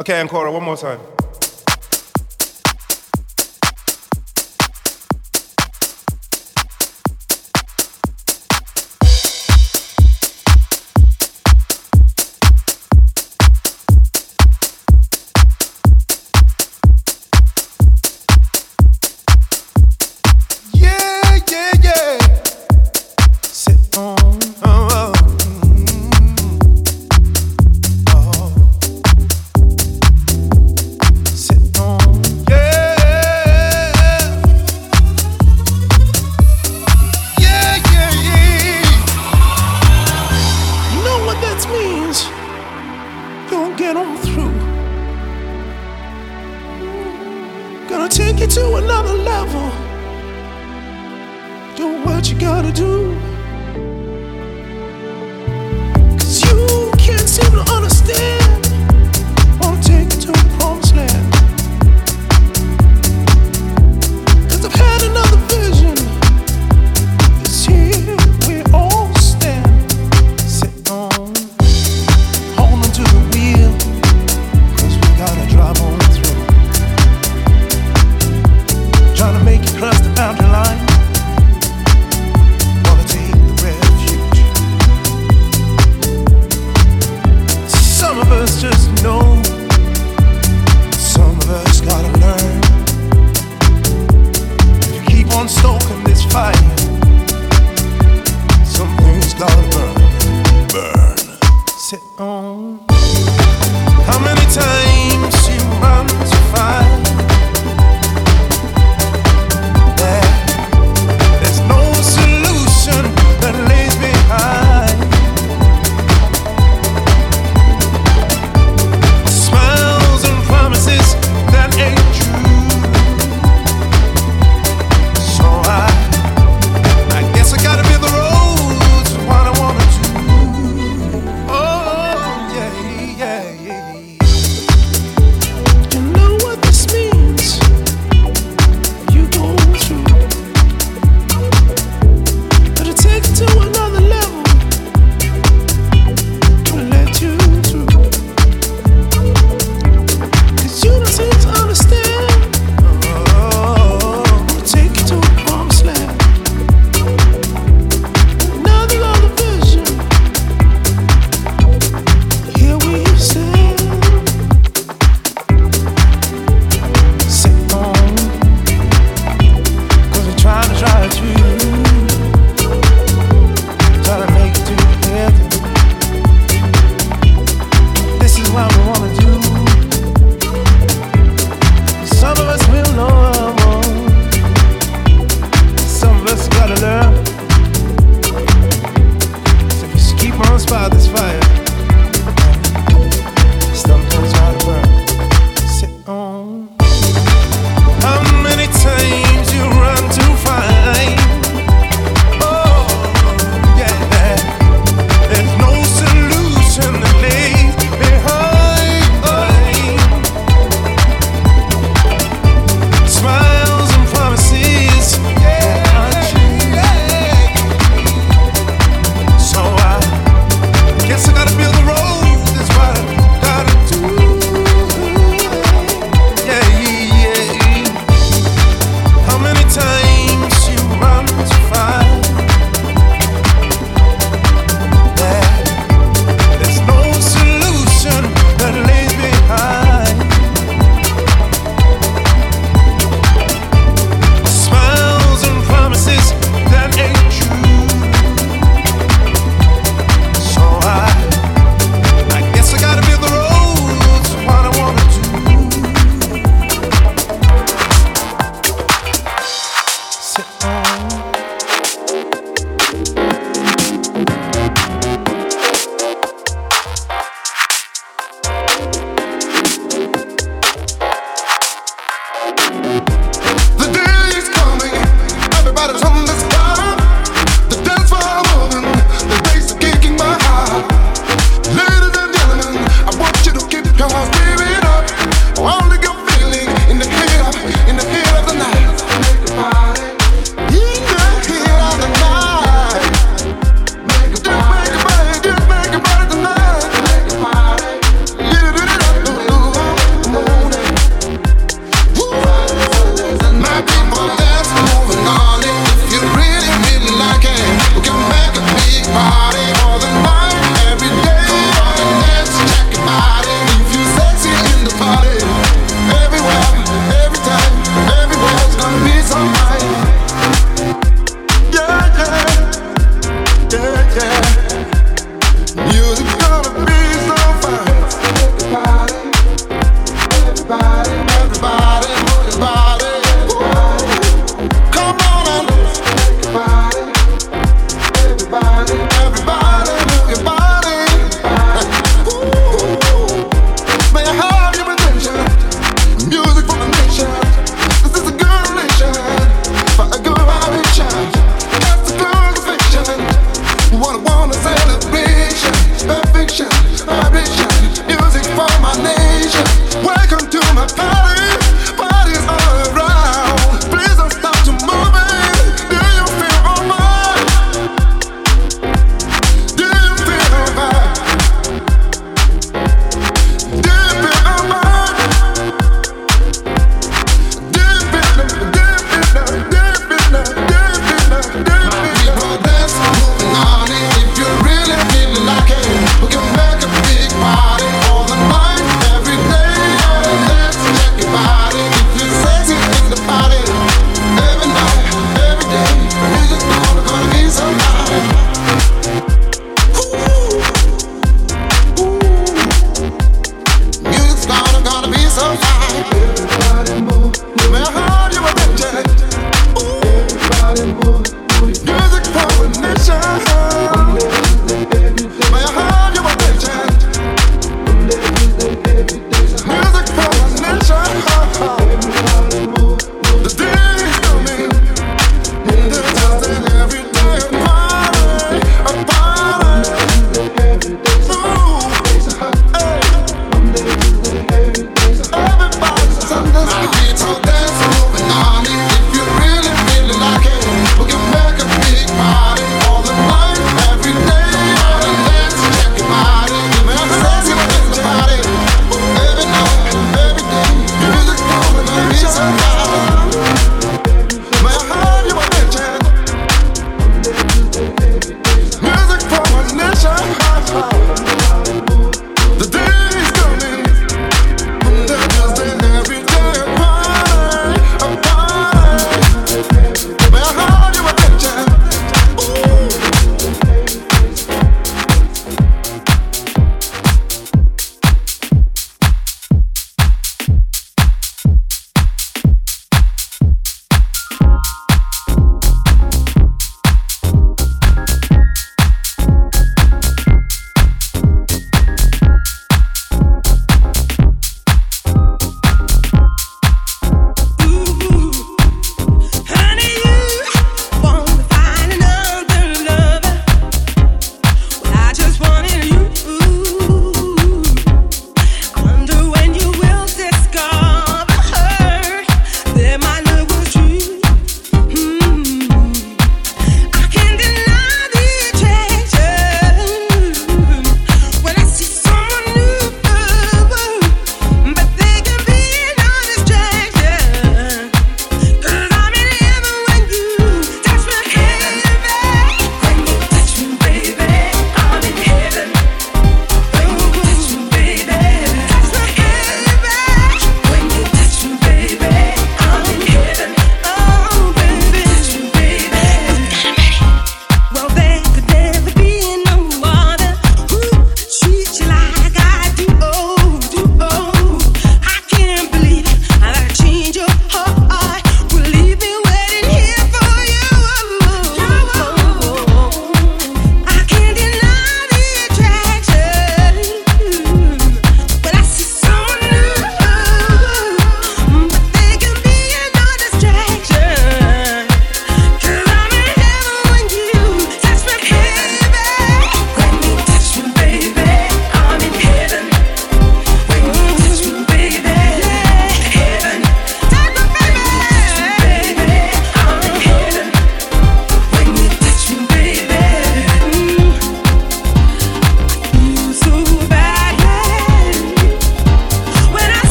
Okay, Ancora, one more time.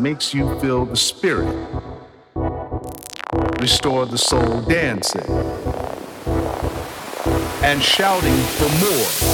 makes you feel the spirit. Restore the soul dancing and shouting for more.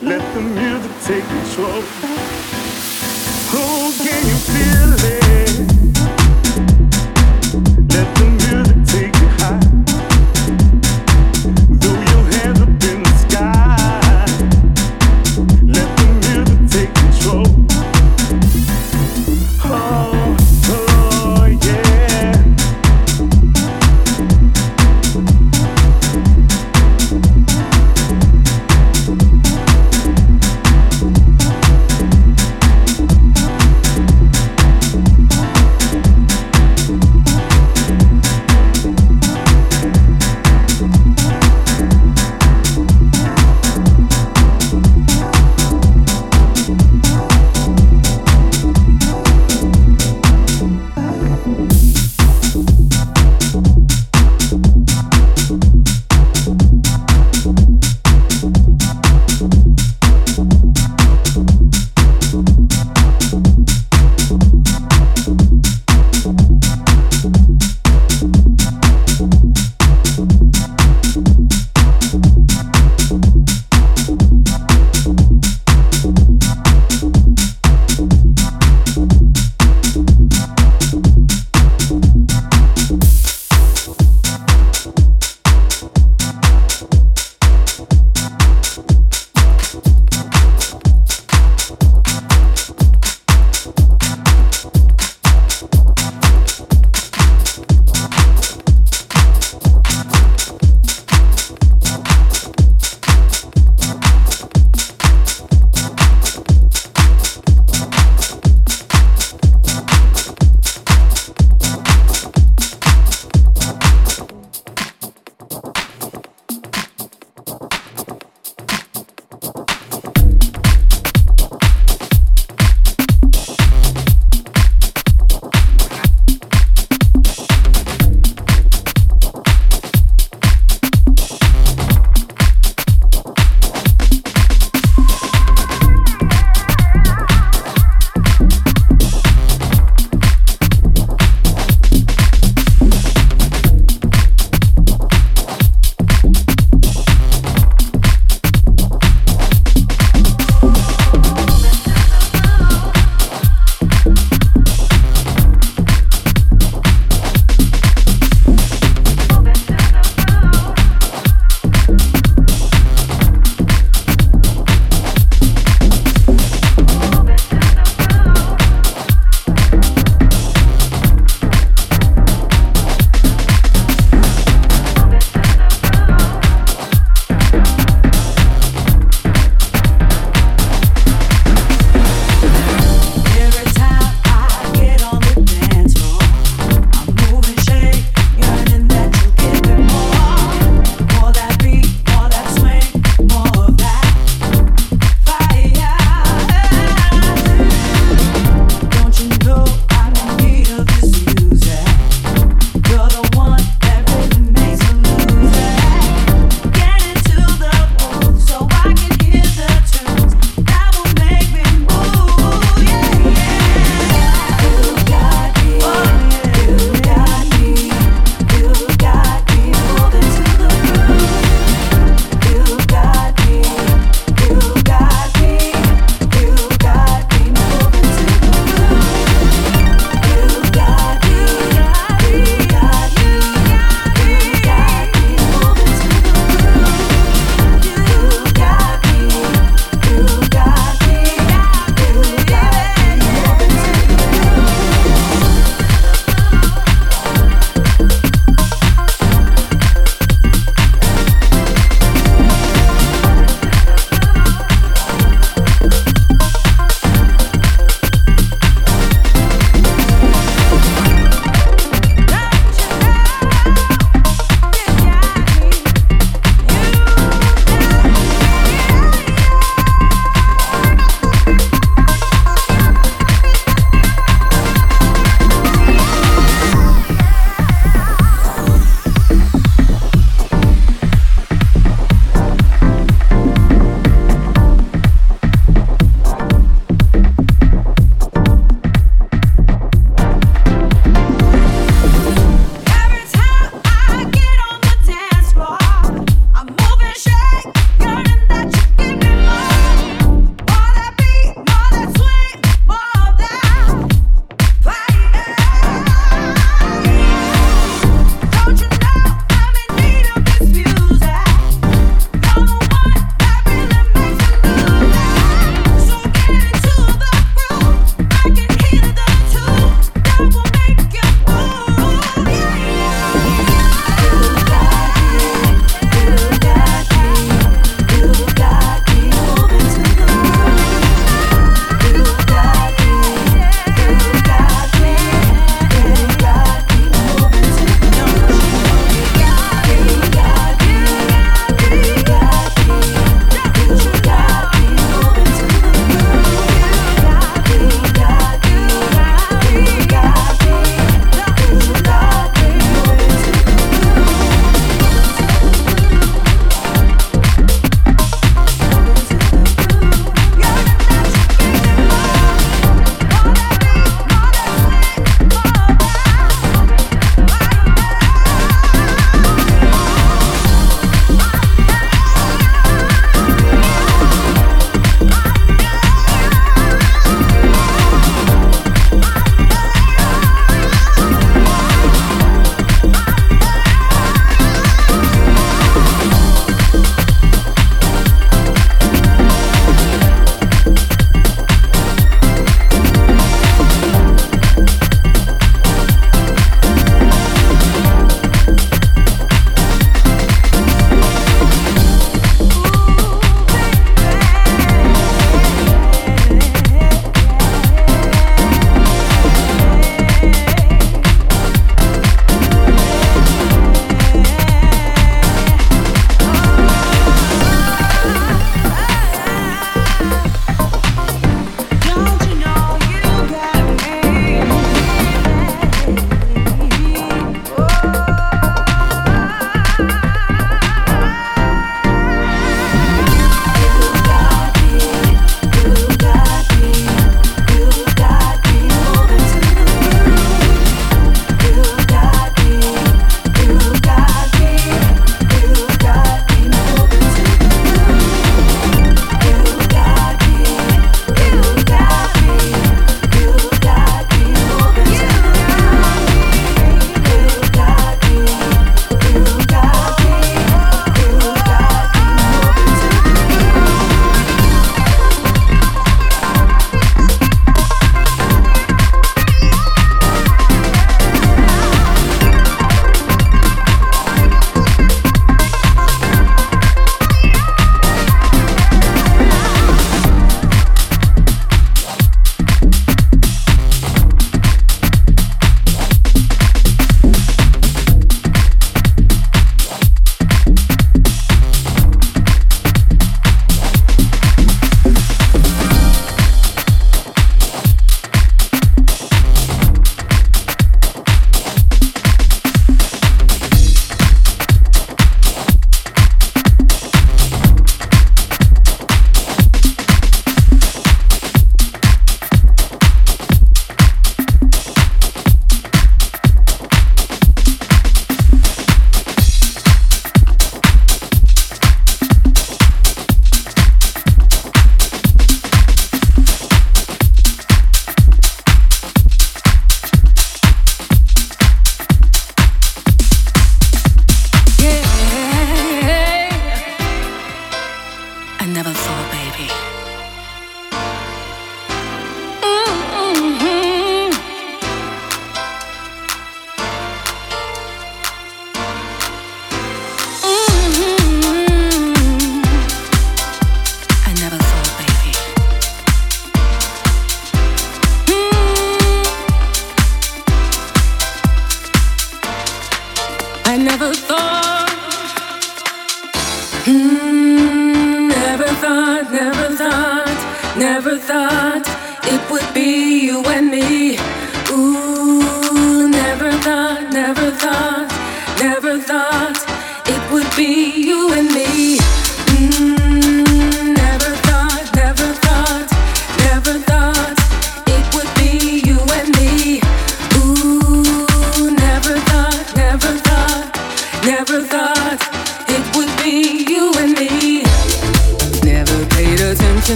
Let the music take control. Oh, can you feel?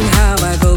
I